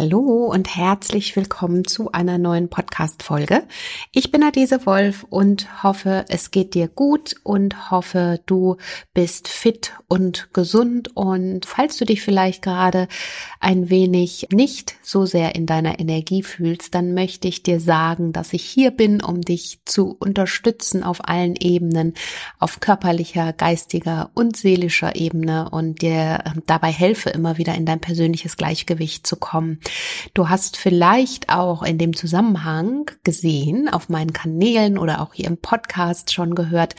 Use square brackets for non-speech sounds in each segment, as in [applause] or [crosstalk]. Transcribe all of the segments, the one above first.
Hallo und herzlich willkommen zu einer neuen Podcast-Folge. Ich bin Adese Wolf und hoffe, es geht dir gut und hoffe, du bist fit und gesund und falls du dich vielleicht gerade ein wenig nicht so sehr in deiner Energie fühlst, dann möchte ich dir sagen, dass ich hier bin, um dich zu unterstützen auf allen Ebenen, auf körperlicher, geistiger und seelischer Ebene und dir ähm, dabei helfe, immer wieder in dein persönliches Gleichgewicht zu kommen. Du hast vielleicht auch in dem Zusammenhang gesehen, auf meinen Kanälen oder auch hier im Podcast schon gehört,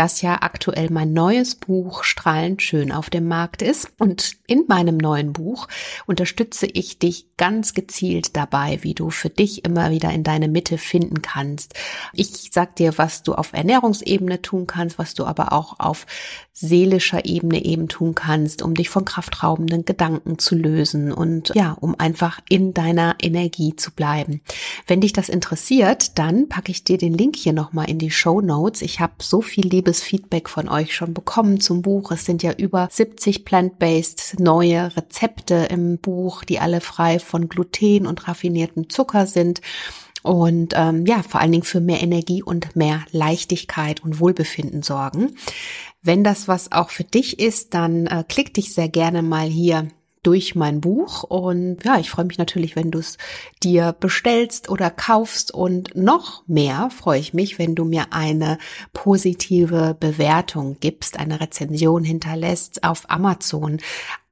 dass ja aktuell mein neues Buch Strahlend schön auf dem Markt ist. Und in meinem neuen Buch unterstütze ich dich ganz gezielt dabei, wie du für dich immer wieder in deine Mitte finden kannst. Ich sag dir, was du auf Ernährungsebene tun kannst, was du aber auch auf seelischer Ebene eben tun kannst, um dich von kraftraubenden Gedanken zu lösen und ja, um einfach in deiner Energie zu bleiben. Wenn dich das interessiert, dann packe ich dir den Link hier nochmal in die Show Notes. Ich habe so viel liebes Feedback von euch schon bekommen zum Buch. Es sind ja über 70 plant-based neue Rezepte im Buch, die alle frei von Gluten und raffinierten Zucker sind und ähm, ja, vor allen Dingen für mehr Energie und mehr Leichtigkeit und Wohlbefinden sorgen. Wenn das was auch für dich ist, dann äh, klick dich sehr gerne mal hier durch mein Buch. Und ja, ich freue mich natürlich, wenn du es dir bestellst oder kaufst. Und noch mehr freue ich mich, wenn du mir eine positive Bewertung gibst, eine Rezension hinterlässt auf Amazon.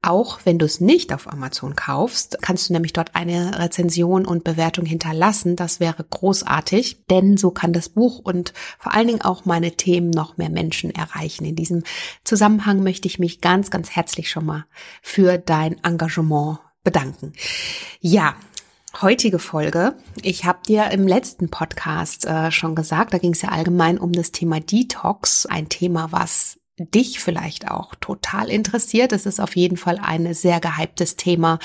Auch wenn du es nicht auf Amazon kaufst, kannst du nämlich dort eine Rezension und Bewertung hinterlassen. Das wäre großartig, denn so kann das Buch und vor allen Dingen auch meine Themen noch mehr Menschen erreichen. In diesem Zusammenhang möchte ich mich ganz, ganz herzlich schon mal für dein Engagement bedanken. Ja, heutige Folge. Ich habe dir im letzten Podcast äh, schon gesagt, da ging es ja allgemein um das Thema Detox, ein Thema, was dich vielleicht auch total interessiert. Es ist auf jeden Fall ein sehr gehyptes Thema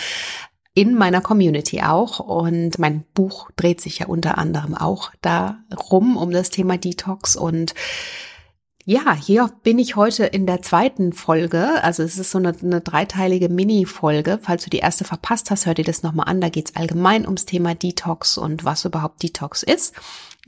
in meiner Community auch. Und mein Buch dreht sich ja unter anderem auch darum, um das Thema Detox und ja, hier bin ich heute in der zweiten Folge. Also es ist so eine, eine dreiteilige Mini-Folge. Falls du die erste verpasst hast, hör dir das nochmal an. Da geht es allgemein ums Thema Detox und was überhaupt Detox ist.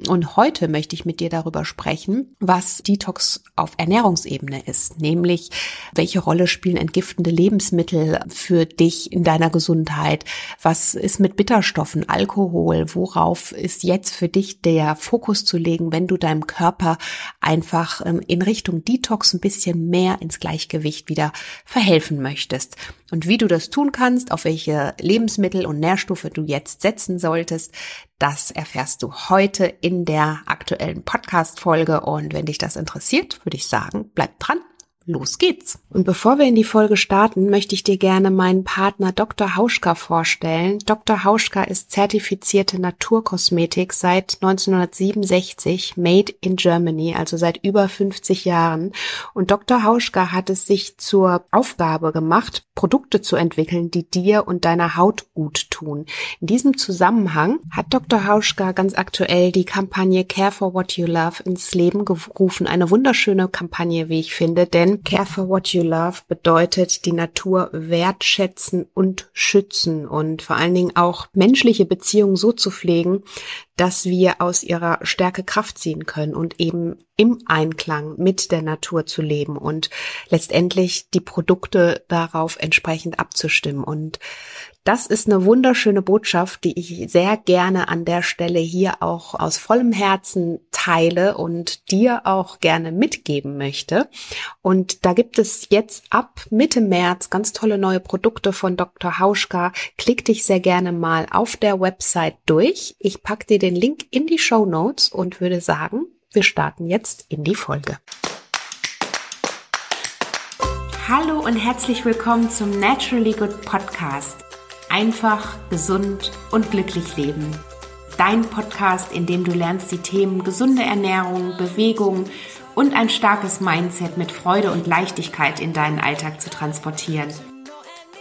Und heute möchte ich mit dir darüber sprechen, was Detox auf Ernährungsebene ist, nämlich welche Rolle spielen entgiftende Lebensmittel für dich in deiner Gesundheit, was ist mit Bitterstoffen, Alkohol, worauf ist jetzt für dich der Fokus zu legen, wenn du deinem Körper einfach ähm, in Richtung Detox ein bisschen mehr ins Gleichgewicht wieder verhelfen möchtest. Und wie du das tun kannst, auf welche Lebensmittel und Nährstoffe du jetzt setzen solltest, das erfährst du heute in der aktuellen Podcast-Folge. Und wenn dich das interessiert, würde ich sagen, bleib dran Los geht's. Und bevor wir in die Folge starten, möchte ich dir gerne meinen Partner Dr. Hauschka vorstellen. Dr. Hauschka ist zertifizierte Naturkosmetik seit 1967, made in Germany, also seit über 50 Jahren. Und Dr. Hauschka hat es sich zur Aufgabe gemacht, Produkte zu entwickeln, die dir und deiner Haut gut tun. In diesem Zusammenhang hat Dr. Hauschka ganz aktuell die Kampagne Care for What You Love ins Leben gerufen. Eine wunderschöne Kampagne, wie ich finde, denn Care for What You Love bedeutet die Natur wertschätzen und schützen und vor allen Dingen auch menschliche Beziehungen so zu pflegen, dass wir aus ihrer Stärke Kraft ziehen können und eben im Einklang mit der Natur zu leben und letztendlich die Produkte darauf entsprechend abzustimmen. Und das ist eine wunderschöne Botschaft, die ich sehr gerne an der Stelle hier auch aus vollem Herzen teile und dir auch gerne mitgeben möchte. Und da gibt es jetzt ab Mitte März ganz tolle neue Produkte von Dr. Hauschka. Klick dich sehr gerne mal auf der Website durch. Ich packe dir den Link in die Show Notes und würde sagen, wir starten jetzt in die Folge. Hallo und herzlich willkommen zum Naturally Good Podcast. Einfach, gesund und glücklich leben. Dein Podcast, in dem du lernst, die Themen gesunde Ernährung, Bewegung und ein starkes Mindset mit Freude und Leichtigkeit in deinen Alltag zu transportieren.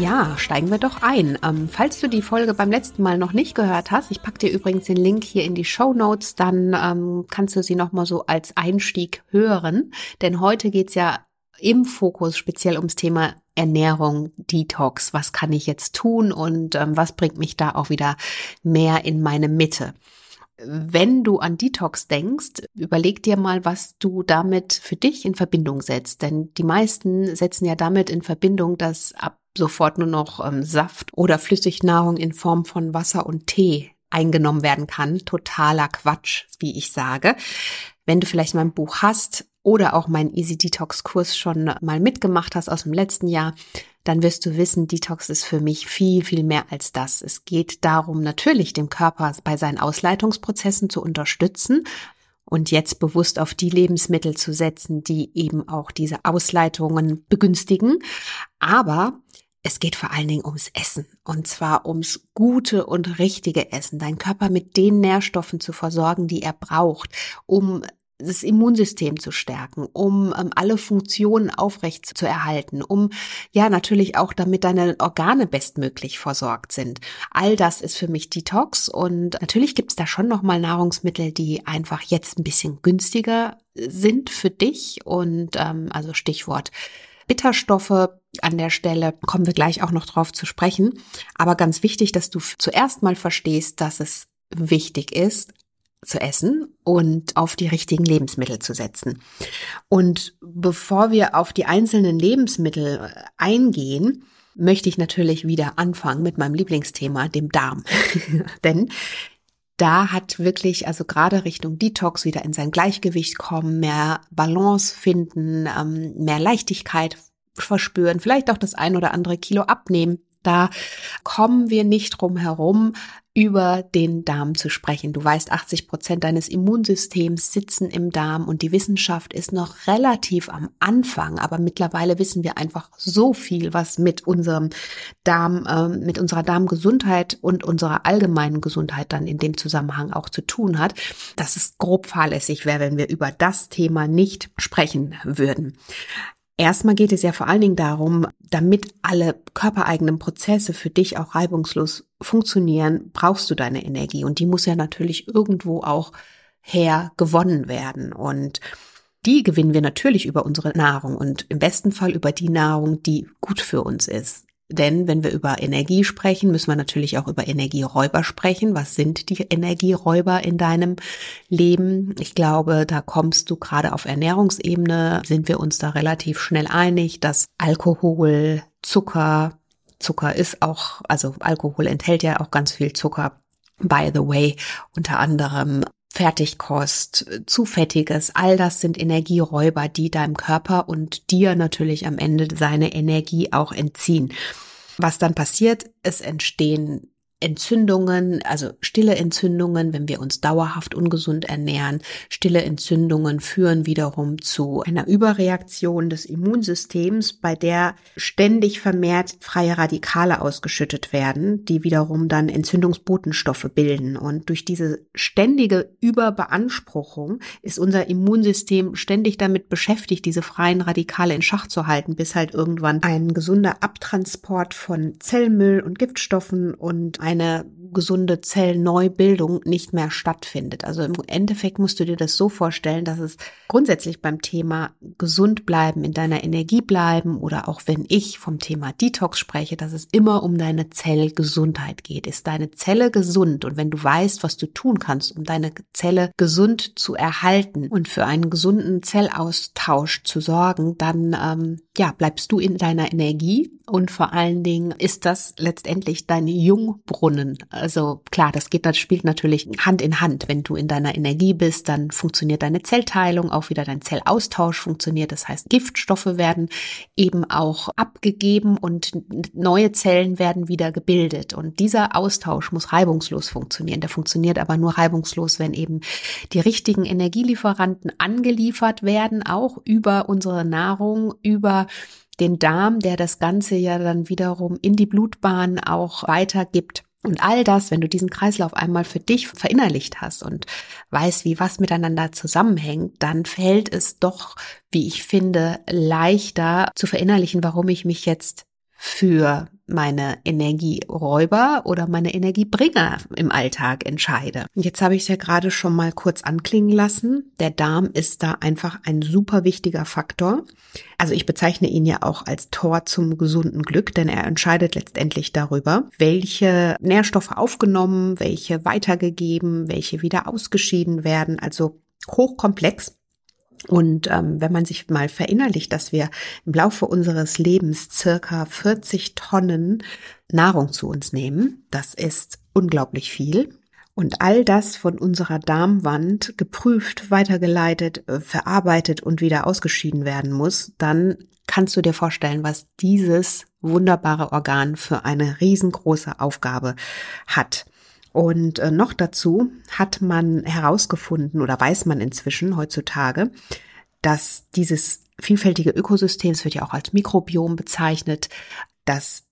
Ja, steigen wir doch ein. Ähm, falls du die Folge beim letzten Mal noch nicht gehört hast, ich packe dir übrigens den Link hier in die Show Notes, dann ähm, kannst du sie nochmal so als Einstieg hören. Denn heute geht's ja im Fokus speziell ums Thema Ernährung, Detox. Was kann ich jetzt tun und ähm, was bringt mich da auch wieder mehr in meine Mitte? Wenn du an Detox denkst, überleg dir mal, was du damit für dich in Verbindung setzt. Denn die meisten setzen ja damit in Verbindung, dass ab sofort nur noch ähm, Saft oder Flüssignahrung in Form von Wasser und Tee eingenommen werden kann. Totaler Quatsch, wie ich sage. Wenn du vielleicht mein Buch hast oder auch meinen Easy Detox Kurs schon mal mitgemacht hast aus dem letzten Jahr, dann wirst du wissen, Detox ist für mich viel, viel mehr als das. Es geht darum, natürlich dem Körper bei seinen Ausleitungsprozessen zu unterstützen und jetzt bewusst auf die Lebensmittel zu setzen, die eben auch diese Ausleitungen begünstigen. Aber es geht vor allen Dingen ums Essen und zwar ums gute und richtige Essen, deinen Körper mit den Nährstoffen zu versorgen, die er braucht, um das Immunsystem zu stärken, um ähm, alle Funktionen aufrecht zu erhalten, um ja natürlich auch damit deine Organe bestmöglich versorgt sind. All das ist für mich Detox und natürlich gibt es da schon noch mal Nahrungsmittel, die einfach jetzt ein bisschen günstiger sind für dich und ähm, also Stichwort Bitterstoffe an der Stelle kommen wir gleich auch noch drauf zu sprechen. Aber ganz wichtig, dass du zuerst mal verstehst, dass es wichtig ist, zu essen und auf die richtigen Lebensmittel zu setzen. Und bevor wir auf die einzelnen Lebensmittel äh, eingehen, möchte ich natürlich wieder anfangen mit meinem Lieblingsthema, dem Darm. [laughs] Denn da hat wirklich, also gerade Richtung Detox wieder in sein Gleichgewicht kommen, mehr Balance finden, ähm, mehr Leichtigkeit verspüren, vielleicht auch das ein oder andere Kilo abnehmen. Da kommen wir nicht drum herum, über den Darm zu sprechen. Du weißt, 80 Prozent deines Immunsystems sitzen im Darm und die Wissenschaft ist noch relativ am Anfang, aber mittlerweile wissen wir einfach so viel, was mit unserem Darm, äh, mit unserer Darmgesundheit und unserer allgemeinen Gesundheit dann in dem Zusammenhang auch zu tun hat, dass es grob fahrlässig wäre, wenn wir über das Thema nicht sprechen würden. Erstmal geht es ja vor allen Dingen darum, damit alle körpereigenen Prozesse für dich auch reibungslos funktionieren, brauchst du deine Energie und die muss ja natürlich irgendwo auch her gewonnen werden und die gewinnen wir natürlich über unsere Nahrung und im besten Fall über die Nahrung, die gut für uns ist. Denn wenn wir über Energie sprechen, müssen wir natürlich auch über Energieräuber sprechen. Was sind die Energieräuber in deinem Leben? Ich glaube, da kommst du gerade auf Ernährungsebene, sind wir uns da relativ schnell einig, dass Alkohol, Zucker, Zucker ist auch, also Alkohol enthält ja auch ganz viel Zucker. By the way, unter anderem Fertigkost, zu fettiges, all das sind Energieräuber, die deinem Körper und dir natürlich am Ende seine Energie auch entziehen. Was dann passiert, es entstehen Entzündungen, also stille Entzündungen, wenn wir uns dauerhaft ungesund ernähren. Stille Entzündungen führen wiederum zu einer Überreaktion des Immunsystems, bei der ständig vermehrt freie Radikale ausgeschüttet werden, die wiederum dann Entzündungsbotenstoffe bilden. Und durch diese ständige Überbeanspruchung ist unser Immunsystem ständig damit beschäftigt, diese freien Radikale in Schach zu halten, bis halt irgendwann ein gesunder Abtransport von Zellmüll und Giftstoffen und eine gesunde Zellneubildung nicht mehr stattfindet. Also im Endeffekt musst du dir das so vorstellen, dass es grundsätzlich beim Thema gesund bleiben, in deiner Energie bleiben oder auch wenn ich vom Thema Detox spreche, dass es immer um deine Zellgesundheit geht. Ist deine Zelle gesund und wenn du weißt, was du tun kannst, um deine Zelle gesund zu erhalten und für einen gesunden Zellaustausch zu sorgen, dann ähm, ja bleibst du in deiner Energie und vor allen Dingen ist das letztendlich dein Jungbrunnen. Also klar, das geht, das spielt natürlich Hand in Hand. Wenn du in deiner Energie bist, dann funktioniert deine Zellteilung, auch wieder dein Zellaustausch funktioniert. Das heißt, Giftstoffe werden eben auch abgegeben und neue Zellen werden wieder gebildet. Und dieser Austausch muss reibungslos funktionieren. Der funktioniert aber nur reibungslos, wenn eben die richtigen Energielieferanten angeliefert werden, auch über unsere Nahrung, über den Darm, der das Ganze ja dann wiederum in die Blutbahn auch weitergibt. Und all das, wenn du diesen Kreislauf einmal für dich verinnerlicht hast und weißt, wie was miteinander zusammenhängt, dann fällt es doch, wie ich finde, leichter zu verinnerlichen, warum ich mich jetzt für meine Energieräuber oder meine Energiebringer im Alltag entscheide. Jetzt habe ich es ja gerade schon mal kurz anklingen lassen. Der Darm ist da einfach ein super wichtiger Faktor. Also ich bezeichne ihn ja auch als Tor zum gesunden Glück, denn er entscheidet letztendlich darüber, welche Nährstoffe aufgenommen, welche weitergegeben, welche wieder ausgeschieden werden. Also hochkomplex. Und ähm, wenn man sich mal verinnerlicht, dass wir im Laufe unseres Lebens circa 40 Tonnen Nahrung zu uns nehmen, das ist unglaublich viel. Und all das von unserer Darmwand geprüft, weitergeleitet, äh, verarbeitet und wieder ausgeschieden werden muss, dann kannst du dir vorstellen, was dieses wunderbare Organ für eine riesengroße Aufgabe hat. Und äh, noch dazu hat man herausgefunden oder weiß man inzwischen heutzutage, dass dieses vielfältige Ökosystem, es wird ja auch als Mikrobiom bezeichnet, dass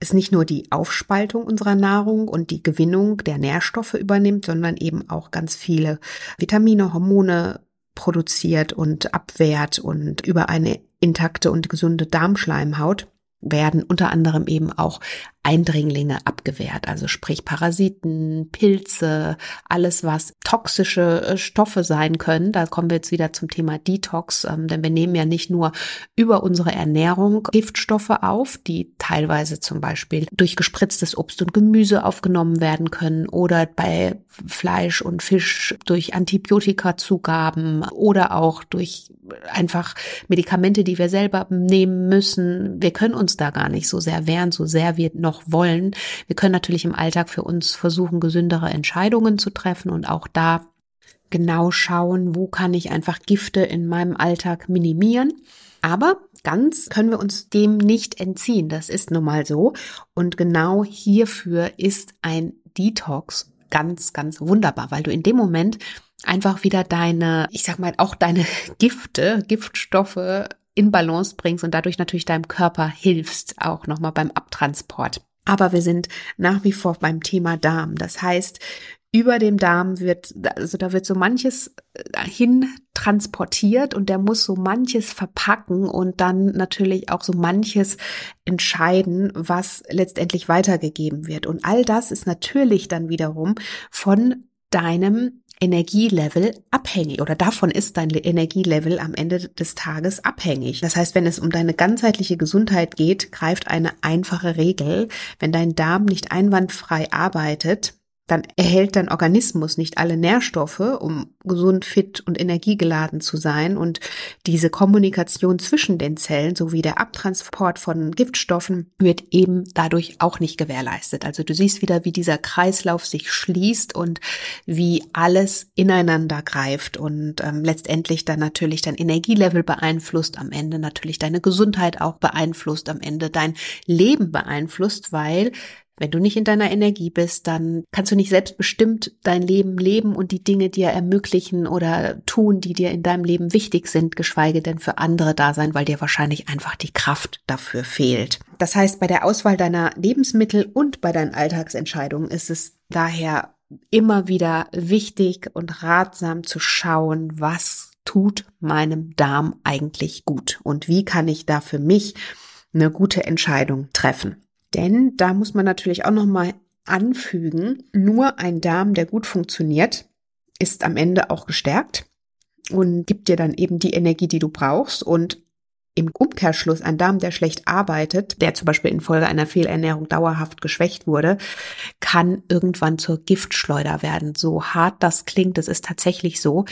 es nicht nur die Aufspaltung unserer Nahrung und die Gewinnung der Nährstoffe übernimmt, sondern eben auch ganz viele Vitamine, Hormone produziert und abwehrt und über eine intakte und gesunde Darmschleimhaut werden unter anderem eben auch Eindringlinge abgewehrt, also sprich Parasiten, Pilze, alles was toxische äh, Stoffe sein können. Da kommen wir jetzt wieder zum Thema Detox, ähm, denn wir nehmen ja nicht nur über unsere Ernährung Giftstoffe auf, die teilweise zum Beispiel durch gespritztes Obst und Gemüse aufgenommen werden können oder bei Fleisch und Fisch durch Antibiotikazugaben oder auch durch einfach Medikamente, die wir selber nehmen müssen. Wir können uns da gar nicht so sehr wehren, so sehr wir noch wollen. Wir können natürlich im Alltag für uns versuchen, gesündere Entscheidungen zu treffen und auch da genau schauen, wo kann ich einfach Gifte in meinem Alltag minimieren. Aber ganz können wir uns dem nicht entziehen. Das ist nun mal so. Und genau hierfür ist ein Detox ganz, ganz wunderbar, weil du in dem Moment einfach wieder deine, ich sag mal, auch deine [laughs] Gifte, Giftstoffe in Balance bringst und dadurch natürlich deinem Körper hilfst, auch nochmal beim Abtransport. Aber wir sind nach wie vor beim Thema Darm. Das heißt, über dem Darm wird, also da wird so manches äh, hin transportiert und der muss so manches verpacken und dann natürlich auch so manches entscheiden, was letztendlich weitergegeben wird. Und all das ist natürlich dann wiederum von deinem Energielevel abhängig oder davon ist dein Energielevel am Ende des Tages abhängig. Das heißt, wenn es um deine ganzheitliche Gesundheit geht, greift eine einfache Regel. Wenn dein Darm nicht einwandfrei arbeitet, dann erhält dein Organismus nicht alle Nährstoffe, um gesund, fit und energiegeladen zu sein. Und diese Kommunikation zwischen den Zellen sowie der Abtransport von Giftstoffen wird eben dadurch auch nicht gewährleistet. Also du siehst wieder, wie dieser Kreislauf sich schließt und wie alles ineinander greift und ähm, letztendlich dann natürlich dein Energielevel beeinflusst, am Ende natürlich deine Gesundheit auch beeinflusst, am Ende dein Leben beeinflusst, weil wenn du nicht in deiner Energie bist, dann kannst du nicht selbstbestimmt dein Leben leben und die Dinge dir ermöglichen oder tun, die dir in deinem Leben wichtig sind, geschweige denn für andere da sein, weil dir wahrscheinlich einfach die Kraft dafür fehlt. Das heißt, bei der Auswahl deiner Lebensmittel und bei deinen Alltagsentscheidungen ist es daher immer wieder wichtig und ratsam zu schauen, was tut meinem Darm eigentlich gut und wie kann ich da für mich eine gute Entscheidung treffen. Denn da muss man natürlich auch noch mal anfügen, nur ein Darm, der gut funktioniert, ist am Ende auch gestärkt und gibt dir dann eben die Energie, die du brauchst und im Umkehrschluss ein Darm, der schlecht arbeitet, der zum Beispiel infolge einer Fehlernährung dauerhaft geschwächt wurde, kann irgendwann zur Giftschleuder werden. So hart das klingt, das ist tatsächlich so.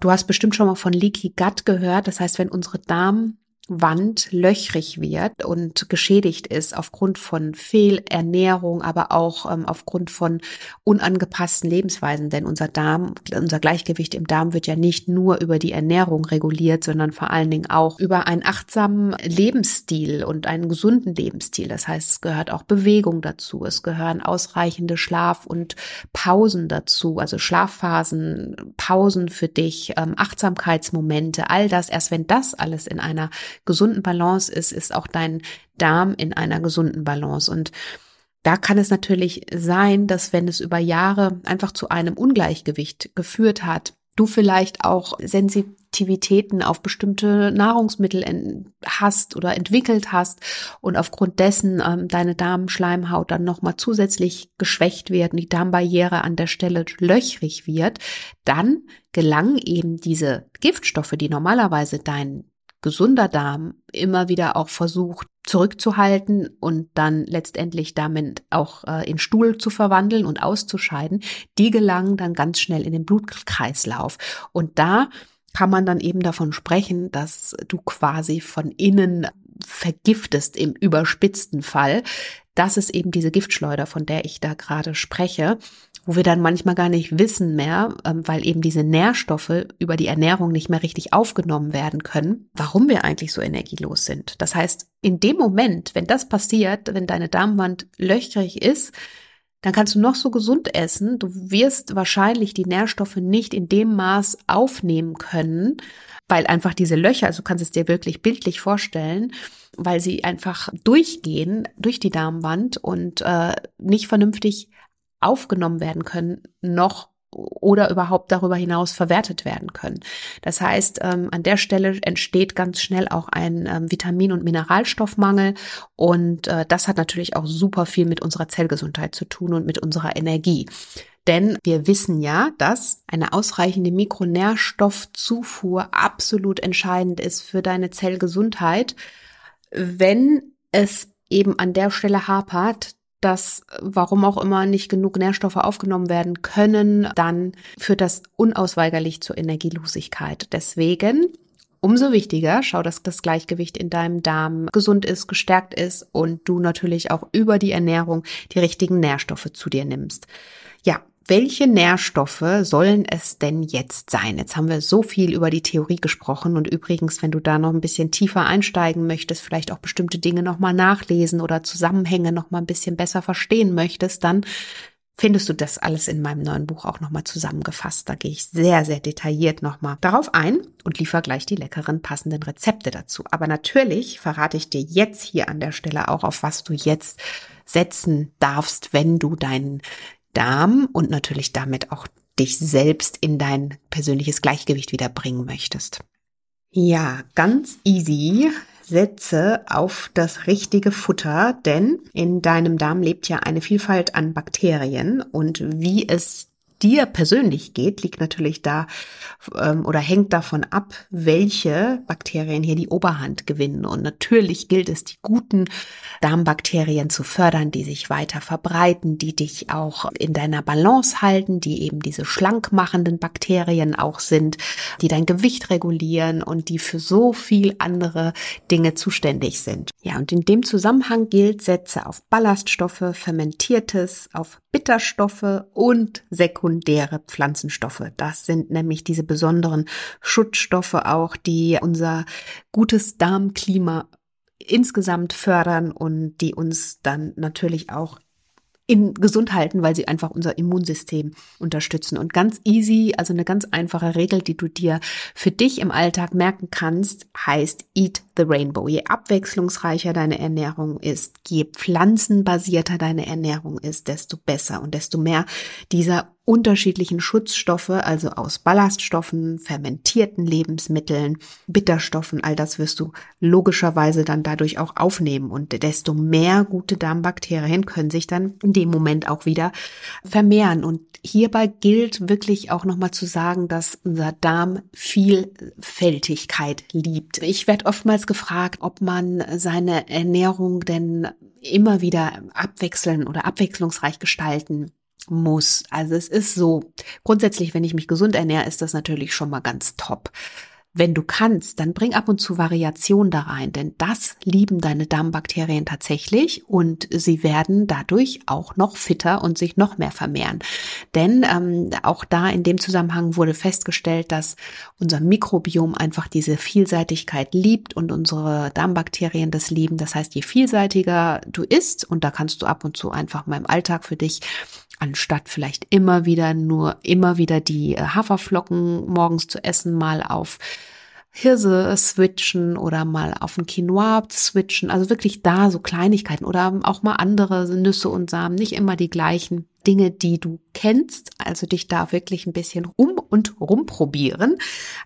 Du hast bestimmt schon mal von Leaky Gut gehört. Das heißt, wenn unsere Darm Wand löchrig wird und geschädigt ist aufgrund von Fehlernährung, aber auch ähm, aufgrund von unangepassten Lebensweisen. Denn unser Darm, unser Gleichgewicht im Darm wird ja nicht nur über die Ernährung reguliert, sondern vor allen Dingen auch über einen achtsamen Lebensstil und einen gesunden Lebensstil. Das heißt, es gehört auch Bewegung dazu. Es gehören ausreichende Schlaf- und Pausen dazu, also Schlafphasen, Pausen für dich, ähm, Achtsamkeitsmomente, all das. Erst wenn das alles in einer gesunden Balance ist, ist auch dein Darm in einer gesunden Balance. Und da kann es natürlich sein, dass wenn es über Jahre einfach zu einem Ungleichgewicht geführt hat, du vielleicht auch sensitiv Aktivitäten auf bestimmte Nahrungsmittel hast oder entwickelt hast und aufgrund dessen ähm, deine Darmschleimhaut dann nochmal zusätzlich geschwächt wird und die Darmbarriere an der Stelle löchrig wird, dann gelangen eben diese Giftstoffe, die normalerweise dein gesunder Darm immer wieder auch versucht zurückzuhalten und dann letztendlich damit auch äh, in Stuhl zu verwandeln und auszuscheiden, die gelangen dann ganz schnell in den Blutkreislauf. Und da kann man dann eben davon sprechen, dass du quasi von innen vergiftest im überspitzten Fall. Das ist eben diese Giftschleuder, von der ich da gerade spreche wo wir dann manchmal gar nicht wissen mehr, ähm, weil eben diese Nährstoffe über die Ernährung nicht mehr richtig aufgenommen werden können, warum wir eigentlich so energielos sind. Das heißt, in dem Moment, wenn das passiert, wenn deine Darmwand löchrig ist, dann kannst du noch so gesund essen. Du wirst wahrscheinlich die Nährstoffe nicht in dem Maß aufnehmen können, weil einfach diese Löcher, also du kannst es dir wirklich bildlich vorstellen, weil sie einfach durchgehen durch die Darmwand und äh, nicht vernünftig aufgenommen werden können, noch oder überhaupt darüber hinaus verwertet werden können. Das heißt, ähm, an der Stelle entsteht ganz schnell auch ein ähm, Vitamin- und Mineralstoffmangel und äh, das hat natürlich auch super viel mit unserer Zellgesundheit zu tun und mit unserer Energie. Denn wir wissen ja, dass eine ausreichende Mikronährstoffzufuhr absolut entscheidend ist für deine Zellgesundheit. Wenn es eben an der Stelle hapert, dass warum auch immer nicht genug Nährstoffe aufgenommen werden können, dann führt das unausweigerlich zur Energielosigkeit. Deswegen umso wichtiger, schau, dass das Gleichgewicht in deinem Darm gesund ist, gestärkt ist und du natürlich auch über die Ernährung die richtigen Nährstoffe zu dir nimmst. Welche Nährstoffe sollen es denn jetzt sein? Jetzt haben wir so viel über die Theorie gesprochen und übrigens, wenn du da noch ein bisschen tiefer einsteigen möchtest, vielleicht auch bestimmte Dinge nochmal nachlesen oder Zusammenhänge nochmal ein bisschen besser verstehen möchtest, dann findest du das alles in meinem neuen Buch auch nochmal zusammengefasst. Da gehe ich sehr, sehr detailliert nochmal darauf ein und liefere gleich die leckeren passenden Rezepte dazu. Aber natürlich verrate ich dir jetzt hier an der Stelle auch, auf was du jetzt setzen darfst, wenn du deinen Darm und natürlich damit auch dich selbst in dein persönliches Gleichgewicht wieder bringen möchtest. Ja, ganz easy. Setze auf das richtige Futter, denn in deinem Darm lebt ja eine Vielfalt an Bakterien und wie es dir persönlich geht, liegt natürlich da ähm, oder hängt davon ab, welche Bakterien hier die Oberhand gewinnen. Und natürlich gilt es, die guten Darmbakterien zu fördern, die sich weiter verbreiten, die dich auch in deiner Balance halten, die eben diese schlank machenden Bakterien auch sind, die dein Gewicht regulieren und die für so viel andere Dinge zuständig sind. Ja, und in dem Zusammenhang gilt, setze auf Ballaststoffe, fermentiertes, auf Bitterstoffe und sekundäre Pflanzenstoffe. Das sind nämlich diese besonderen Schutzstoffe auch, die unser gutes Darmklima insgesamt fördern und die uns dann natürlich auch in gesund halten, weil sie einfach unser Immunsystem unterstützen. Und ganz easy, also eine ganz einfache Regel, die du dir für dich im Alltag merken kannst, heißt Eat the Rainbow. Je abwechslungsreicher deine Ernährung ist, je pflanzenbasierter deine Ernährung ist, desto besser und desto mehr dieser unterschiedlichen Schutzstoffe, also aus Ballaststoffen, fermentierten Lebensmitteln, Bitterstoffen, all das wirst du logischerweise dann dadurch auch aufnehmen und desto mehr gute Darmbakterien können sich dann in dem Moment auch wieder vermehren und hierbei gilt wirklich auch nochmal zu sagen, dass unser Darm Vielfältigkeit liebt. Ich werde oftmals gefragt, ob man seine Ernährung denn immer wieder abwechseln oder abwechslungsreich gestalten muss. Also es ist so, grundsätzlich, wenn ich mich gesund ernähre, ist das natürlich schon mal ganz top. Wenn du kannst, dann bring ab und zu Variation da rein, denn das lieben deine Darmbakterien tatsächlich und sie werden dadurch auch noch fitter und sich noch mehr vermehren. Denn ähm, auch da in dem Zusammenhang wurde festgestellt, dass unser Mikrobiom einfach diese Vielseitigkeit liebt und unsere Darmbakterien das lieben. Das heißt, je vielseitiger du isst, und da kannst du ab und zu einfach mal im Alltag für dich anstatt vielleicht immer wieder nur immer wieder die äh, Haferflocken morgens zu essen, mal auf Hirse switchen oder mal auf ein Quinoa switchen. Also wirklich da so Kleinigkeiten oder auch mal andere Nüsse und Samen, nicht immer die gleichen Dinge, die du kennst. Also dich da wirklich ein bisschen um und rumprobieren.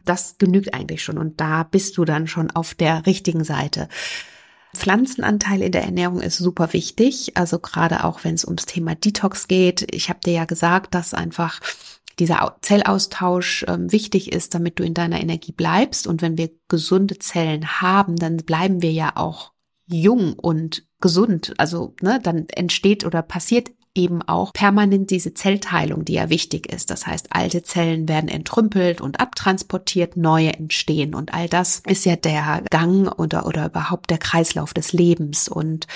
Das genügt eigentlich schon und da bist du dann schon auf der richtigen Seite. Pflanzenanteil in der Ernährung ist super wichtig, also gerade auch wenn es ums Thema Detox geht. Ich habe dir ja gesagt, dass einfach dieser Zellaustausch äh, wichtig ist, damit du in deiner Energie bleibst. Und wenn wir gesunde Zellen haben, dann bleiben wir ja auch jung und gesund. Also ne, dann entsteht oder passiert eben auch permanent diese Zellteilung, die ja wichtig ist. Das heißt, alte Zellen werden entrümpelt und abtransportiert, neue entstehen. Und all das ist ja der Gang oder, oder überhaupt der Kreislauf des Lebens. Und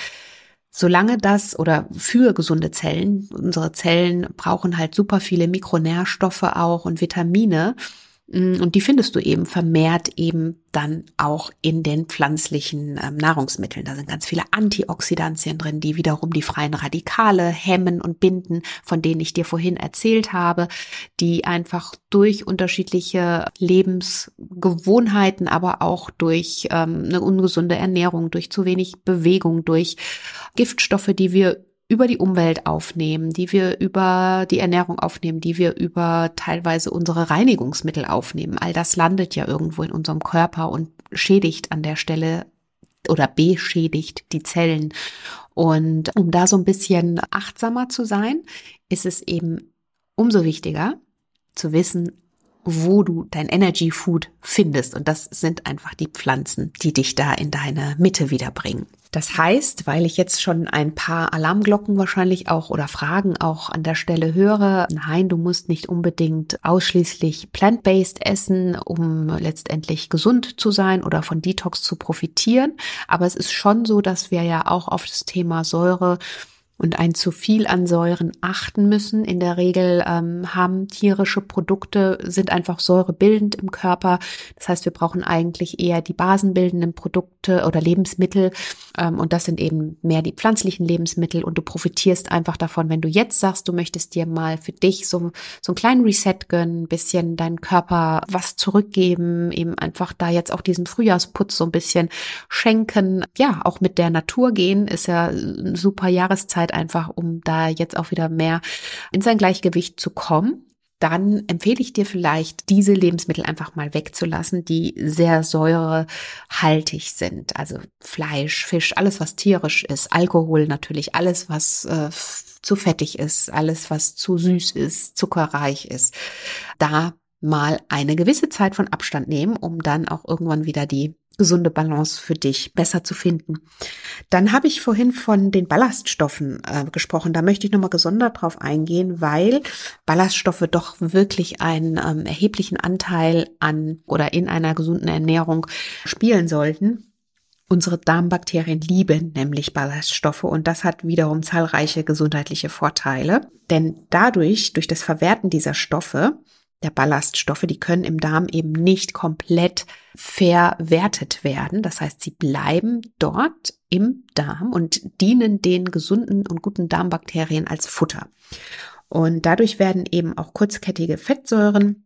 solange das oder für gesunde Zellen, unsere Zellen brauchen halt super viele Mikronährstoffe auch und Vitamine, und die findest du eben vermehrt eben dann auch in den pflanzlichen ähm, Nahrungsmitteln. Da sind ganz viele Antioxidantien drin, die wiederum die freien Radikale hemmen und binden, von denen ich dir vorhin erzählt habe, die einfach durch unterschiedliche Lebensgewohnheiten, aber auch durch ähm, eine ungesunde Ernährung, durch zu wenig Bewegung, durch Giftstoffe, die wir über die Umwelt aufnehmen, die wir über die Ernährung aufnehmen, die wir über teilweise unsere Reinigungsmittel aufnehmen. All das landet ja irgendwo in unserem Körper und schädigt an der Stelle oder beschädigt die Zellen. Und um da so ein bisschen achtsamer zu sein, ist es eben umso wichtiger zu wissen, wo du dein Energy Food findest. Und das sind einfach die Pflanzen, die dich da in deine Mitte wiederbringen. Das heißt, weil ich jetzt schon ein paar Alarmglocken wahrscheinlich auch oder Fragen auch an der Stelle höre, nein, du musst nicht unbedingt ausschließlich plant-based essen, um letztendlich gesund zu sein oder von Detox zu profitieren. Aber es ist schon so, dass wir ja auch auf das Thema Säure und ein zu viel an Säuren achten müssen. In der Regel ähm, haben tierische Produkte, sind einfach säurebildend im Körper. Das heißt, wir brauchen eigentlich eher die basenbildenden Produkte oder Lebensmittel. Ähm, und das sind eben mehr die pflanzlichen Lebensmittel. Und du profitierst einfach davon, wenn du jetzt sagst, du möchtest dir mal für dich so, so einen kleinen Reset gönnen, ein bisschen deinen Körper was zurückgeben, eben einfach da jetzt auch diesen Frühjahrsputz so ein bisschen schenken. Ja, auch mit der Natur gehen ist ja eine super Jahreszeit Zeit einfach, um da jetzt auch wieder mehr in sein Gleichgewicht zu kommen dann empfehle ich dir vielleicht, diese Lebensmittel einfach mal wegzulassen, die sehr säurehaltig sind. Also Fleisch, Fisch, alles, was tierisch ist, Alkohol natürlich, alles, was äh, zu fettig ist, alles, was zu süß ist, zuckerreich ist. Da mal eine gewisse Zeit von Abstand nehmen, um dann auch irgendwann wieder die gesunde Balance für dich besser zu finden. Dann habe ich vorhin von den Ballaststoffen äh, gesprochen. Da möchte ich nochmal gesondert drauf eingehen, weil Ballaststoffe doch wirklich einen ähm, erheblichen Anteil an oder in einer gesunden Ernährung spielen sollten. Unsere Darmbakterien lieben nämlich Ballaststoffe und das hat wiederum zahlreiche gesundheitliche Vorteile. Denn dadurch, durch das Verwerten dieser Stoffe, der Ballaststoffe, die können im Darm eben nicht komplett verwertet werden. Das heißt, sie bleiben dort im Darm und dienen den gesunden und guten Darmbakterien als Futter. Und dadurch werden eben auch kurzkettige Fettsäuren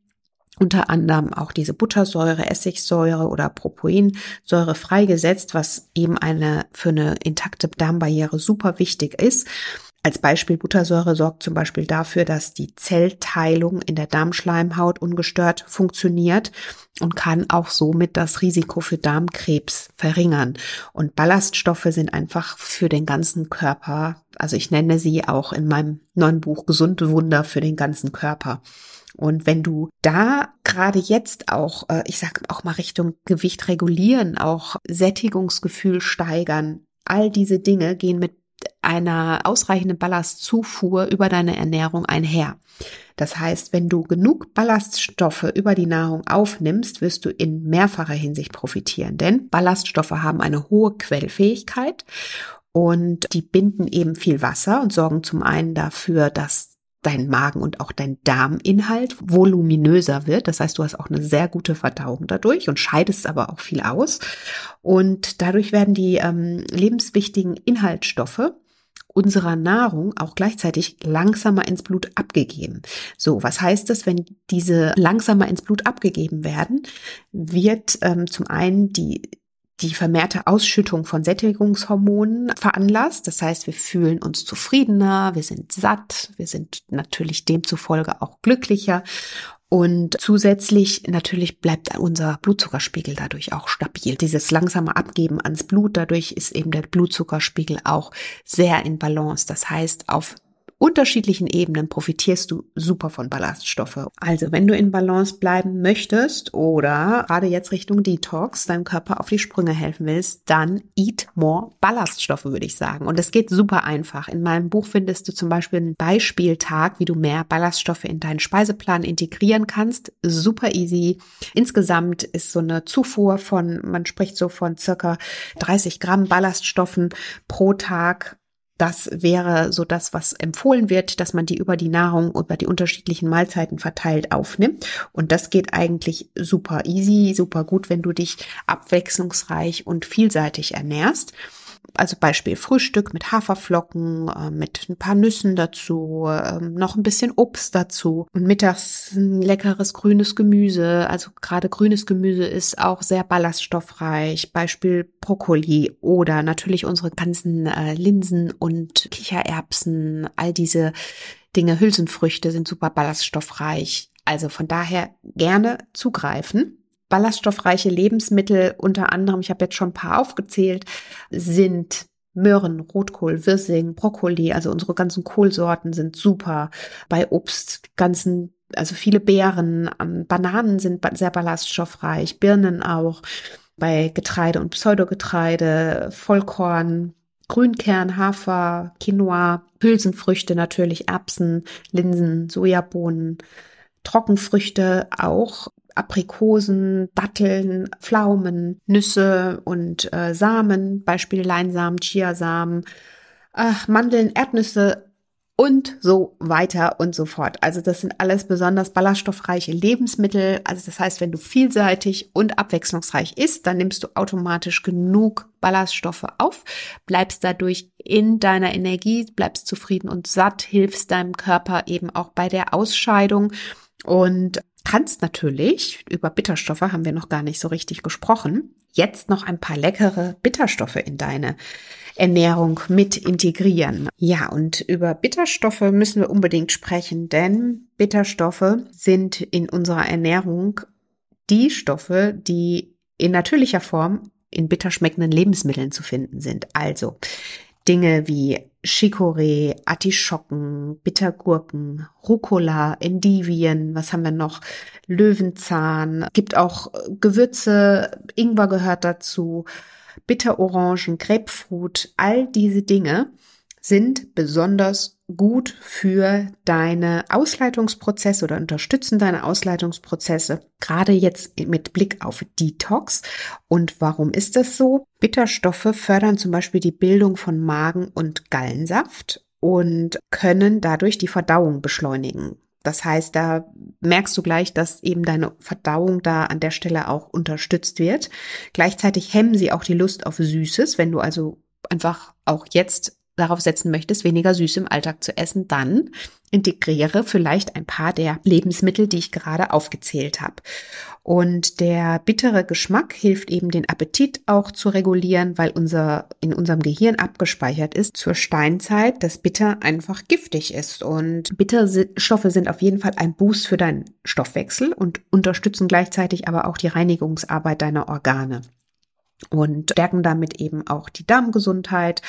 unter anderem auch diese Buttersäure, Essigsäure oder Propoinsäure freigesetzt, was eben eine für eine intakte Darmbarriere super wichtig ist. Als Beispiel Buttersäure sorgt zum Beispiel dafür, dass die Zellteilung in der Darmschleimhaut ungestört funktioniert und kann auch somit das Risiko für Darmkrebs verringern. Und Ballaststoffe sind einfach für den ganzen Körper, also ich nenne sie auch in meinem neuen Buch Gesunde Wunder für den ganzen Körper. Und wenn du da gerade jetzt auch, äh, ich sage auch mal Richtung Gewicht regulieren, auch Sättigungsgefühl steigern, all diese Dinge gehen mit einer ausreichenden Ballastzufuhr über deine Ernährung einher. Das heißt, wenn du genug Ballaststoffe über die Nahrung aufnimmst, wirst du in mehrfacher Hinsicht profitieren, denn Ballaststoffe haben eine hohe Quellfähigkeit und die binden eben viel Wasser und sorgen zum einen dafür, dass dein Magen und auch dein Darminhalt voluminöser wird. Das heißt, du hast auch eine sehr gute Verdauung dadurch und scheidest aber auch viel aus. Und dadurch werden die ähm, lebenswichtigen Inhaltsstoffe unserer Nahrung auch gleichzeitig langsamer ins Blut abgegeben. So, was heißt das, wenn diese langsamer ins Blut abgegeben werden, wird ähm, zum einen die die vermehrte Ausschüttung von Sättigungshormonen veranlasst. Das heißt, wir fühlen uns zufriedener, wir sind satt, wir sind natürlich demzufolge auch glücklicher Und zusätzlich natürlich bleibt unser Blutzuckerspiegel dadurch auch stabil. Dieses langsame Abgeben ans Blut, dadurch ist eben der Blutzuckerspiegel auch sehr in Balance. Das heißt, auf unterschiedlichen Ebenen profitierst du super von Ballaststoffe. Also wenn du in Balance bleiben möchtest oder gerade jetzt Richtung Detox deinem Körper auf die Sprünge helfen willst, dann eat more Ballaststoffe, würde ich sagen. Und es geht super einfach. In meinem Buch findest du zum Beispiel einen Beispieltag, wie du mehr Ballaststoffe in deinen Speiseplan integrieren kannst. Super easy. Insgesamt ist so eine Zufuhr von, man spricht so von circa 30 Gramm Ballaststoffen pro Tag das wäre so das, was empfohlen wird, dass man die über die Nahrung, über die unterschiedlichen Mahlzeiten verteilt aufnimmt. Und das geht eigentlich super easy, super gut, wenn du dich abwechslungsreich und vielseitig ernährst. Also Beispiel Frühstück mit Haferflocken, äh, mit ein paar Nüssen dazu, äh, noch ein bisschen Obst dazu und mittags ein leckeres grünes Gemüse. Also gerade grünes Gemüse ist auch sehr ballaststoffreich. Beispiel Brokkoli oder natürlich unsere ganzen äh, Linsen und Kichererbsen. All diese Dinge, Hülsenfrüchte sind super ballaststoffreich. Also von daher gerne zugreifen. Ballaststoffreiche Lebensmittel, unter anderem, ich habe jetzt schon ein paar aufgezählt, sind Möhren, Rotkohl, Wirsing, Brokkoli, also unsere ganzen Kohlsorten sind super. Bei Obst, ganzen, also viele Beeren, ähm, Bananen sind sehr ballaststoffreich, Birnen auch. Bei Getreide und Pseudogetreide, Vollkorn, Grünkern, Hafer, Quinoa, Hülsenfrüchte natürlich, Erbsen, Linsen, Sojabohnen, Trockenfrüchte auch Aprikosen, Datteln, Pflaumen, Nüsse und äh, Samen, Beispiel Leinsamen, Chiasamen, äh, Mandeln, Erdnüsse und so weiter und so fort. Also das sind alles besonders ballaststoffreiche Lebensmittel. Also das heißt, wenn du vielseitig und abwechslungsreich isst, dann nimmst du automatisch genug Ballaststoffe auf, bleibst dadurch in deiner Energie, bleibst zufrieden und satt, hilfst deinem Körper eben auch bei der Ausscheidung und kannst natürlich, über Bitterstoffe haben wir noch gar nicht so richtig gesprochen, jetzt noch ein paar leckere Bitterstoffe in deine Ernährung mit integrieren. Ja, und über Bitterstoffe müssen wir unbedingt sprechen, denn Bitterstoffe sind in unserer Ernährung die Stoffe, die in natürlicher Form in bitter schmeckenden Lebensmitteln zu finden sind. Also Dinge wie Chicorée, Artischocken, Bittergurken, Rucola, Endivien, was haben wir noch? Löwenzahn, gibt auch Gewürze, Ingwer gehört dazu, Bitterorangen, Grapefruit, all diese Dinge sind besonders gut für deine Ausleitungsprozesse oder unterstützen deine Ausleitungsprozesse, gerade jetzt mit Blick auf Detox. Und warum ist das so? Bitterstoffe fördern zum Beispiel die Bildung von Magen- und Gallensaft und können dadurch die Verdauung beschleunigen. Das heißt, da merkst du gleich, dass eben deine Verdauung da an der Stelle auch unterstützt wird. Gleichzeitig hemmen sie auch die Lust auf Süßes. Wenn du also einfach auch jetzt darauf setzen möchtest, weniger süß im Alltag zu essen, dann integriere vielleicht ein paar der Lebensmittel, die ich gerade aufgezählt habe. Und der bittere Geschmack hilft eben den Appetit auch zu regulieren, weil unser in unserem Gehirn abgespeichert ist zur Steinzeit, dass Bitter einfach giftig ist. Und Bitterstoffe sind auf jeden Fall ein Boost für deinen Stoffwechsel und unterstützen gleichzeitig aber auch die Reinigungsarbeit deiner Organe und stärken damit eben auch die Darmgesundheit,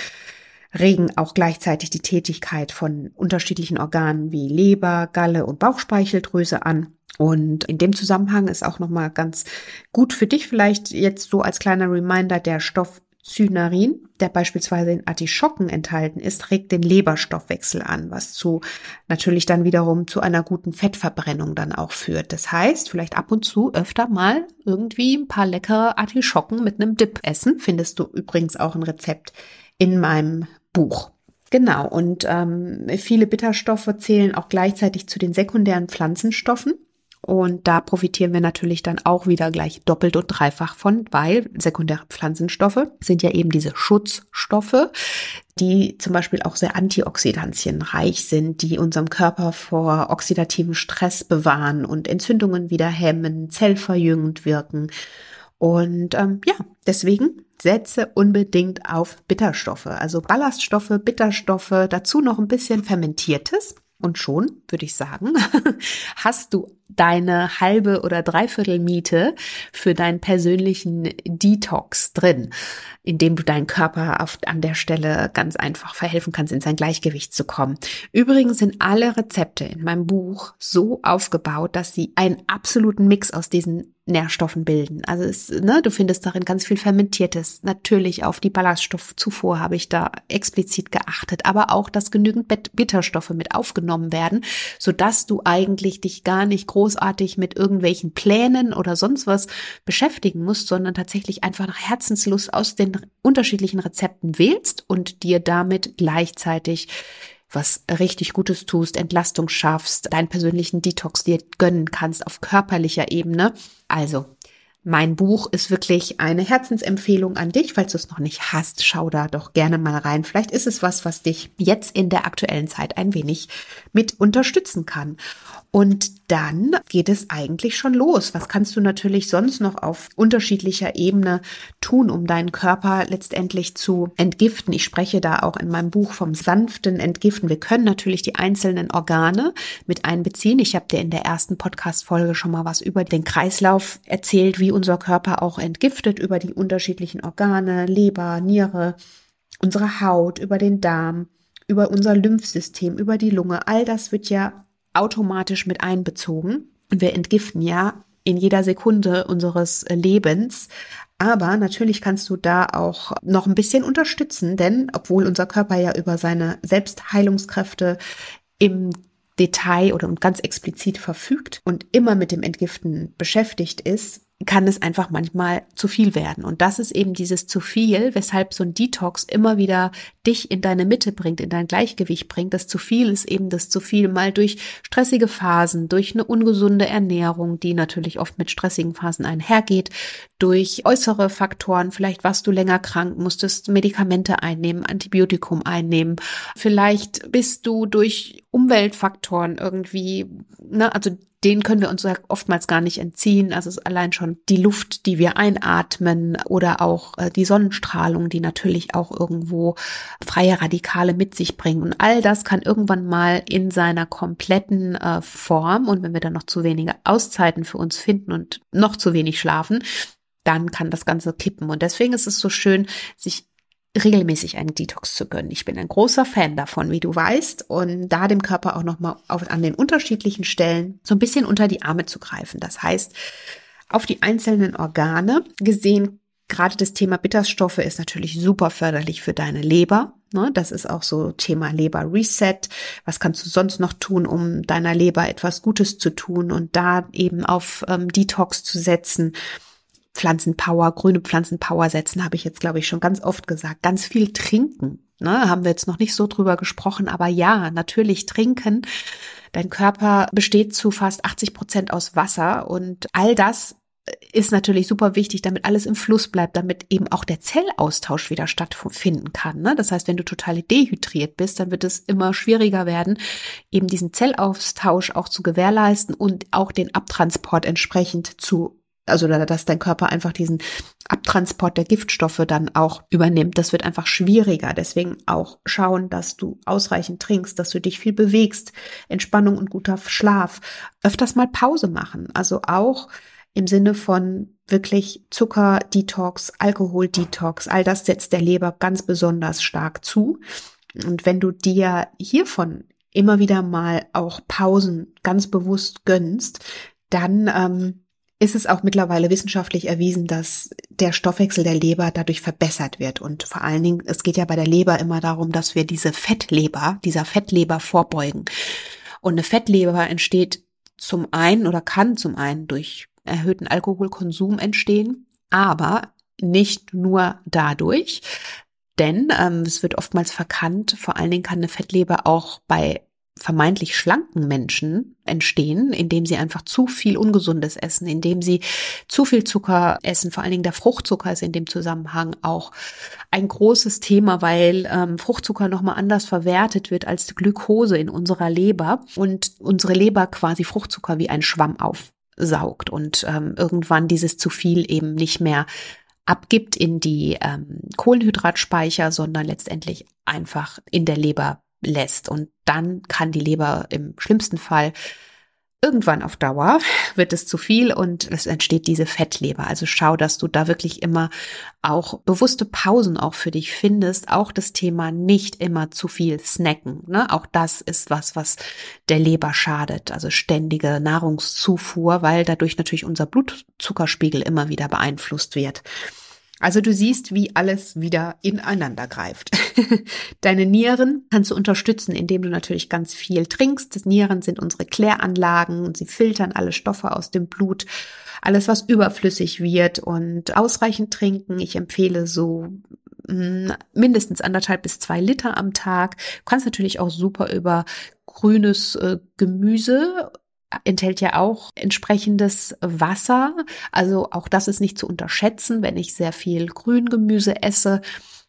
regen auch gleichzeitig die Tätigkeit von unterschiedlichen Organen wie Leber, Galle und Bauchspeicheldrüse an. Und in dem Zusammenhang ist auch nochmal ganz gut für dich vielleicht jetzt so als kleiner Reminder der Stoff Cynarin, der beispielsweise in Artischocken enthalten ist, regt den Leberstoffwechsel an, was zu natürlich dann wiederum zu einer guten Fettverbrennung dann auch führt. Das heißt, vielleicht ab und zu öfter mal irgendwie ein paar leckere Artischocken mit einem Dip essen. Findest du übrigens auch ein Rezept in meinem Buch. Genau, und ähm, viele Bitterstoffe zählen auch gleichzeitig zu den sekundären Pflanzenstoffen. Und da profitieren wir natürlich dann auch wieder gleich doppelt und dreifach von, weil sekundäre Pflanzenstoffe sind ja eben diese Schutzstoffe, die zum Beispiel auch sehr antioxidantienreich sind, die unserem Körper vor oxidativen Stress bewahren und Entzündungen wieder hemmen, zellverjüngend wirken. Und ähm, ja, deswegen setze unbedingt auf Bitterstoffe, also Ballaststoffe, Bitterstoffe, dazu noch ein bisschen Fermentiertes. Und schon, würde ich sagen, [laughs] hast du deine halbe oder dreiviertel Miete für deinen persönlichen Detox drin, indem du deinen Körper auf, an der Stelle ganz einfach verhelfen kannst, in sein Gleichgewicht zu kommen. Übrigens sind alle Rezepte in meinem Buch so aufgebaut, dass sie einen absoluten Mix aus diesen Nährstoffen bilden. Also es, ne, du findest darin ganz viel Fermentiertes. Natürlich auf die Ballaststoffzufuhr habe ich da explizit geachtet, aber auch, dass genügend Bitterstoffe mit aufgenommen werden, so dass du eigentlich dich gar nicht großartig mit irgendwelchen Plänen oder sonst was beschäftigen musst, sondern tatsächlich einfach nach Herzenslust aus den unterschiedlichen Rezepten wählst und dir damit gleichzeitig was richtig Gutes tust, Entlastung schaffst, deinen persönlichen Detox dir gönnen kannst auf körperlicher Ebene. Also, mein Buch ist wirklich eine Herzensempfehlung an dich. Falls du es noch nicht hast, schau da doch gerne mal rein. Vielleicht ist es was, was dich jetzt in der aktuellen Zeit ein wenig mit unterstützen kann. Und dann geht es eigentlich schon los. Was kannst du natürlich sonst noch auf unterschiedlicher Ebene tun, um deinen Körper letztendlich zu entgiften? Ich spreche da auch in meinem Buch vom sanften Entgiften. Wir können natürlich die einzelnen Organe mit einbeziehen. Ich habe dir in der ersten Podcast-Folge schon mal was über den Kreislauf erzählt, wie unser Körper auch entgiftet, über die unterschiedlichen Organe, Leber, Niere, unsere Haut, über den Darm, über unser Lymphsystem, über die Lunge. All das wird ja automatisch mit einbezogen. Wir entgiften ja in jeder Sekunde unseres Lebens. Aber natürlich kannst du da auch noch ein bisschen unterstützen, denn obwohl unser Körper ja über seine Selbstheilungskräfte im Detail oder ganz explizit verfügt und immer mit dem Entgiften beschäftigt ist, kann es einfach manchmal zu viel werden. Und das ist eben dieses zu viel, weshalb so ein Detox immer wieder dich in deine Mitte bringt, in dein Gleichgewicht bringt. Das zu viel ist eben das zu viel mal durch stressige Phasen, durch eine ungesunde Ernährung, die natürlich oft mit stressigen Phasen einhergeht, durch äußere Faktoren, vielleicht warst du länger krank, musstest Medikamente einnehmen, Antibiotikum einnehmen, vielleicht bist du durch Umweltfaktoren irgendwie, ne, also den können wir uns oftmals gar nicht entziehen. Also es ist allein schon die Luft, die wir einatmen oder auch äh, die Sonnenstrahlung, die natürlich auch irgendwo freie Radikale mit sich bringen. Und all das kann irgendwann mal in seiner kompletten äh, Form und wenn wir dann noch zu wenige Auszeiten für uns finden und noch zu wenig schlafen, dann kann das Ganze kippen. Und deswegen ist es so schön, sich regelmäßig einen Detox zu gönnen. Ich bin ein großer Fan davon, wie du weißt, und da dem Körper auch nochmal an den unterschiedlichen Stellen so ein bisschen unter die Arme zu greifen. Das heißt, auf die einzelnen Organe gesehen, gerade das Thema Bitterstoffe ist natürlich super förderlich für deine Leber. Ne? Das ist auch so Thema Leber Reset. Was kannst du sonst noch tun, um deiner Leber etwas Gutes zu tun und da eben auf ähm, Detox zu setzen? Pflanzenpower, grüne Pflanzenpower setzen, habe ich jetzt, glaube ich, schon ganz oft gesagt. Ganz viel trinken. Ne, haben wir jetzt noch nicht so drüber gesprochen, aber ja, natürlich trinken. Dein Körper besteht zu fast 80 Prozent aus Wasser und all das ist natürlich super wichtig, damit alles im Fluss bleibt, damit eben auch der Zellaustausch wieder stattfinden kann. Ne? Das heißt, wenn du total dehydriert bist, dann wird es immer schwieriger werden, eben diesen Zellaustausch auch zu gewährleisten und auch den Abtransport entsprechend zu also dass dein Körper einfach diesen Abtransport der Giftstoffe dann auch übernimmt. Das wird einfach schwieriger. Deswegen auch schauen, dass du ausreichend trinkst, dass du dich viel bewegst, Entspannung und guter Schlaf, öfters mal Pause machen. Also auch im Sinne von wirklich Zucker-Detox, Alkohol-Detox, all das setzt der Leber ganz besonders stark zu. Und wenn du dir hiervon immer wieder mal auch Pausen ganz bewusst gönnst, dann ähm, ist es auch mittlerweile wissenschaftlich erwiesen, dass der Stoffwechsel der Leber dadurch verbessert wird. Und vor allen Dingen, es geht ja bei der Leber immer darum, dass wir diese Fettleber, dieser Fettleber vorbeugen. Und eine Fettleber entsteht zum einen oder kann zum einen durch erhöhten Alkoholkonsum entstehen, aber nicht nur dadurch, denn ähm, es wird oftmals verkannt, vor allen Dingen kann eine Fettleber auch bei vermeintlich schlanken Menschen entstehen, indem sie einfach zu viel Ungesundes essen, indem sie zu viel Zucker essen. Vor allen Dingen der Fruchtzucker ist in dem Zusammenhang auch ein großes Thema, weil ähm, Fruchtzucker nochmal anders verwertet wird als Glukose in unserer Leber und unsere Leber quasi Fruchtzucker wie ein Schwamm aufsaugt und ähm, irgendwann dieses zu viel eben nicht mehr abgibt in die ähm, Kohlenhydratspeicher, sondern letztendlich einfach in der Leber lässt. Und dann kann die Leber im schlimmsten Fall Irgendwann auf Dauer [laughs] wird es zu viel und es entsteht diese Fettleber. Also schau, dass du da wirklich immer auch bewusste Pausen auch für dich findest. Auch das Thema nicht immer zu viel snacken. Ne? Auch das ist was, was der Leber schadet. Also ständige Nahrungszufuhr, weil dadurch natürlich unser Blutzuckerspiegel immer wieder beeinflusst wird. Also du siehst, wie alles wieder ineinander greift. [laughs] Deine Nieren kannst du unterstützen, indem du natürlich ganz viel trinkst. Das Nieren sind unsere Kläranlagen und sie filtern alle Stoffe aus dem Blut, alles was überflüssig wird und ausreichend trinken. Ich empfehle so mm, mindestens anderthalb bis zwei Liter am Tag. Du kannst natürlich auch super über grünes äh, Gemüse enthält ja auch entsprechendes Wasser. Also auch das ist nicht zu unterschätzen. Wenn ich sehr viel Grüngemüse esse,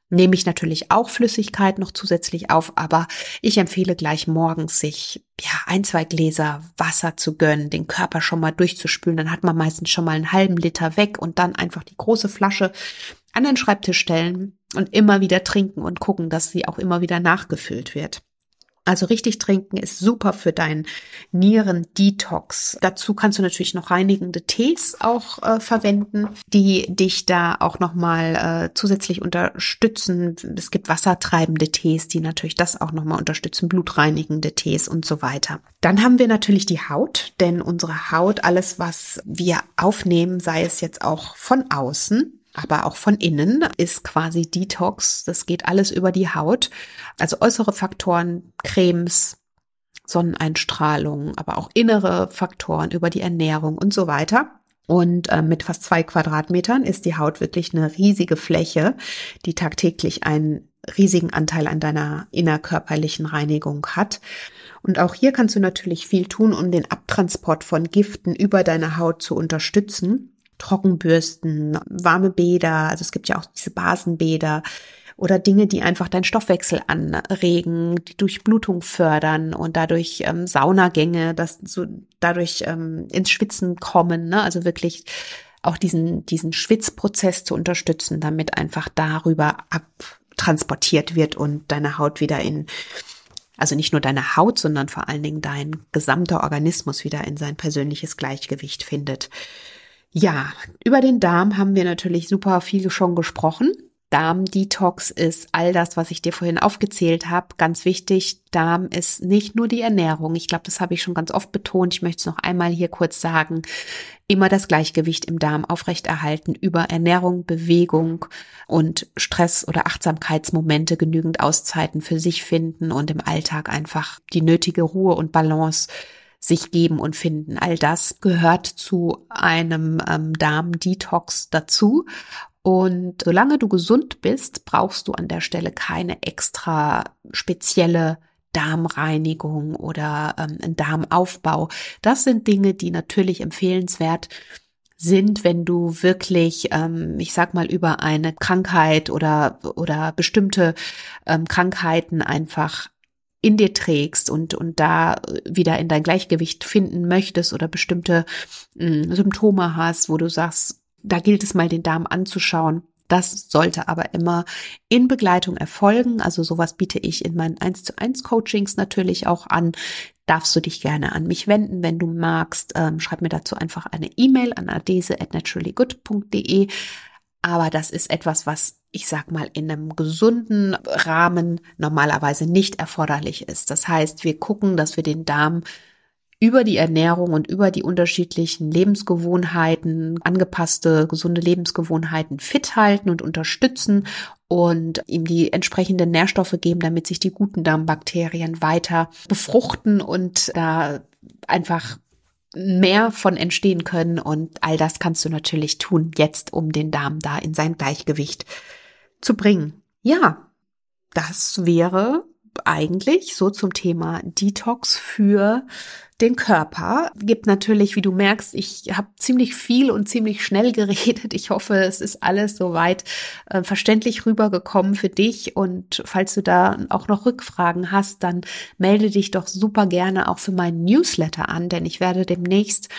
nehme ich natürlich auch Flüssigkeit noch zusätzlich auf, aber ich empfehle gleich morgens sich ja ein, zwei Gläser Wasser zu gönnen, den Körper schon mal durchzuspülen. Dann hat man meistens schon mal einen halben Liter weg und dann einfach die große Flasche an den Schreibtisch stellen und immer wieder trinken und gucken, dass sie auch immer wieder nachgefüllt wird. Also richtig trinken ist super für deinen Nieren-Detox. Dazu kannst du natürlich noch reinigende Tees auch äh, verwenden, die dich da auch nochmal äh, zusätzlich unterstützen. Es gibt wassertreibende Tees, die natürlich das auch nochmal unterstützen, blutreinigende Tees und so weiter. Dann haben wir natürlich die Haut, denn unsere Haut, alles was wir aufnehmen, sei es jetzt auch von außen, aber auch von innen ist quasi Detox. Das geht alles über die Haut. Also äußere Faktoren, Cremes, Sonneneinstrahlung, aber auch innere Faktoren über die Ernährung und so weiter. Und äh, mit fast zwei Quadratmetern ist die Haut wirklich eine riesige Fläche, die tagtäglich einen riesigen Anteil an deiner innerkörperlichen Reinigung hat. Und auch hier kannst du natürlich viel tun, um den Abtransport von Giften über deine Haut zu unterstützen. Trockenbürsten, warme Bäder, also es gibt ja auch diese Basenbäder oder Dinge, die einfach deinen Stoffwechsel anregen, die Durchblutung fördern und dadurch ähm, Saunagänge, dass so dadurch ähm, ins Schwitzen kommen, ne? also wirklich auch diesen diesen Schwitzprozess zu unterstützen, damit einfach darüber abtransportiert wird und deine Haut wieder in also nicht nur deine Haut, sondern vor allen Dingen dein gesamter Organismus wieder in sein persönliches Gleichgewicht findet. Ja, über den Darm haben wir natürlich super viel schon gesprochen. Darm-Detox ist all das, was ich dir vorhin aufgezählt habe. Ganz wichtig, Darm ist nicht nur die Ernährung. Ich glaube, das habe ich schon ganz oft betont. Ich möchte es noch einmal hier kurz sagen. Immer das Gleichgewicht im Darm aufrechterhalten über Ernährung, Bewegung und Stress- oder Achtsamkeitsmomente, genügend Auszeiten für sich finden und im Alltag einfach die nötige Ruhe und Balance sich geben und finden. All das gehört zu einem ähm, Darm-Detox dazu. Und solange du gesund bist, brauchst du an der Stelle keine extra spezielle Darmreinigung oder ähm, einen Darmaufbau. Das sind Dinge, die natürlich empfehlenswert sind, wenn du wirklich, ähm, ich sag mal, über eine Krankheit oder, oder bestimmte ähm, Krankheiten einfach in dir trägst und, und da wieder in dein Gleichgewicht finden möchtest oder bestimmte mh, hm, Symptome hast, wo du sagst, da gilt es mal den Darm anzuschauen. Das sollte aber immer in Begleitung erfolgen. Also sowas biete ich in meinen 1 zu 1 Coachings natürlich auch an. Darfst du dich gerne an mich wenden, wenn du magst. Ähm, schreib mir dazu einfach eine E-Mail an adese at naturallygood.de. Aber das ist etwas, was ich sag mal, in einem gesunden Rahmen normalerweise nicht erforderlich ist. Das heißt, wir gucken, dass wir den Darm über die Ernährung und über die unterschiedlichen Lebensgewohnheiten, angepasste, gesunde Lebensgewohnheiten fit halten und unterstützen und ihm die entsprechenden Nährstoffe geben, damit sich die guten Darmbakterien weiter befruchten und da einfach mehr von entstehen können. Und all das kannst du natürlich tun jetzt, um den Darm da in sein Gleichgewicht zu bringen. Ja, das wäre eigentlich so zum Thema Detox für den Körper. Gibt natürlich, wie du merkst, ich habe ziemlich viel und ziemlich schnell [laughs] geredet. Ich hoffe, es ist alles soweit äh, verständlich rübergekommen für dich. Und falls du da auch noch Rückfragen hast, dann melde dich doch super gerne auch für meinen Newsletter an, denn ich werde demnächst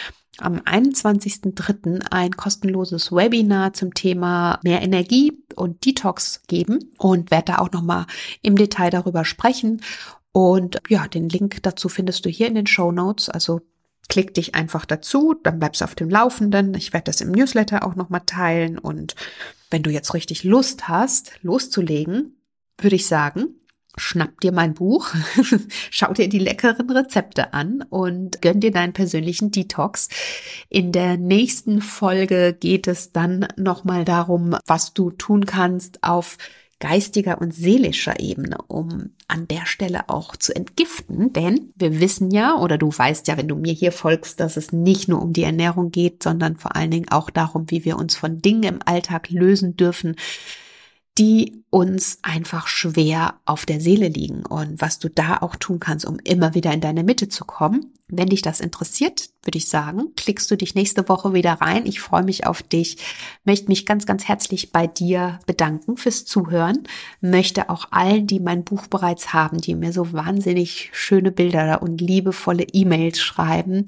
am 21.03. ein kostenloses Webinar zum Thema mehr Energie und Detox geben und werde da auch nochmal im Detail darüber sprechen. Und ja, den Link dazu findest du hier in den Show Notes. Also klick dich einfach dazu, dann bleibst du auf dem Laufenden. Ich werde das im Newsletter auch nochmal teilen. Und wenn du jetzt richtig Lust hast, loszulegen, würde ich sagen, schnapp dir mein Buch, [laughs] schau dir die leckeren Rezepte an und gönn dir deinen persönlichen Detox. In der nächsten Folge geht es dann nochmal darum, was du tun kannst auf geistiger und seelischer Ebene, um an der Stelle auch zu entgiften. Denn wir wissen ja, oder du weißt ja, wenn du mir hier folgst, dass es nicht nur um die Ernährung geht, sondern vor allen Dingen auch darum, wie wir uns von Dingen im Alltag lösen dürfen, die uns einfach schwer auf der Seele liegen und was du da auch tun kannst, um immer wieder in deine Mitte zu kommen. Wenn dich das interessiert, würde ich sagen, klickst du dich nächste Woche wieder rein. Ich freue mich auf dich, möchte mich ganz, ganz herzlich bei dir bedanken fürs Zuhören, möchte auch allen, die mein Buch bereits haben, die mir so wahnsinnig schöne Bilder und liebevolle E-Mails schreiben,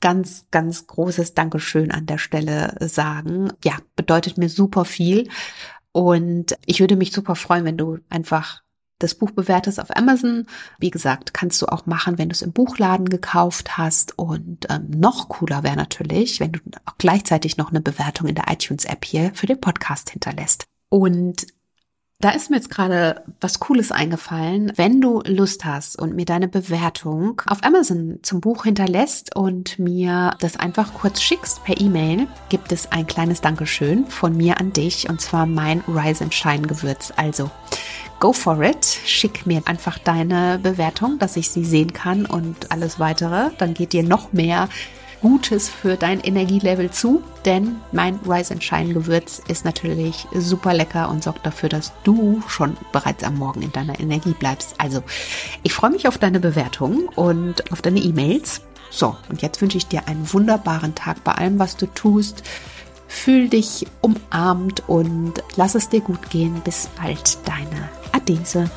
ganz, ganz großes Dankeschön an der Stelle sagen. Ja, bedeutet mir super viel. Und ich würde mich super freuen, wenn du einfach das Buch bewertest auf Amazon. Wie gesagt, kannst du auch machen, wenn du es im Buchladen gekauft hast. Und ähm, noch cooler wäre natürlich, wenn du auch gleichzeitig noch eine Bewertung in der iTunes-App hier für den Podcast hinterlässt. Und da ist mir jetzt gerade was Cooles eingefallen. Wenn du Lust hast und mir deine Bewertung auf Amazon zum Buch hinterlässt und mir das einfach kurz schickst per E-Mail, gibt es ein kleines Dankeschön von mir an dich und zwar mein Rise and Shine Gewürz. Also go for it. Schick mir einfach deine Bewertung, dass ich sie sehen kann und alles weitere. Dann geht dir noch mehr Gutes für dein Energielevel zu, denn mein Rise and Shine Gewürz ist natürlich super lecker und sorgt dafür, dass du schon bereits am Morgen in deiner Energie bleibst. Also, ich freue mich auf deine Bewertung und auf deine E-Mails. So, und jetzt wünsche ich dir einen wunderbaren Tag bei allem, was du tust. Fühl dich umarmt und lass es dir gut gehen. Bis bald, deine Adese.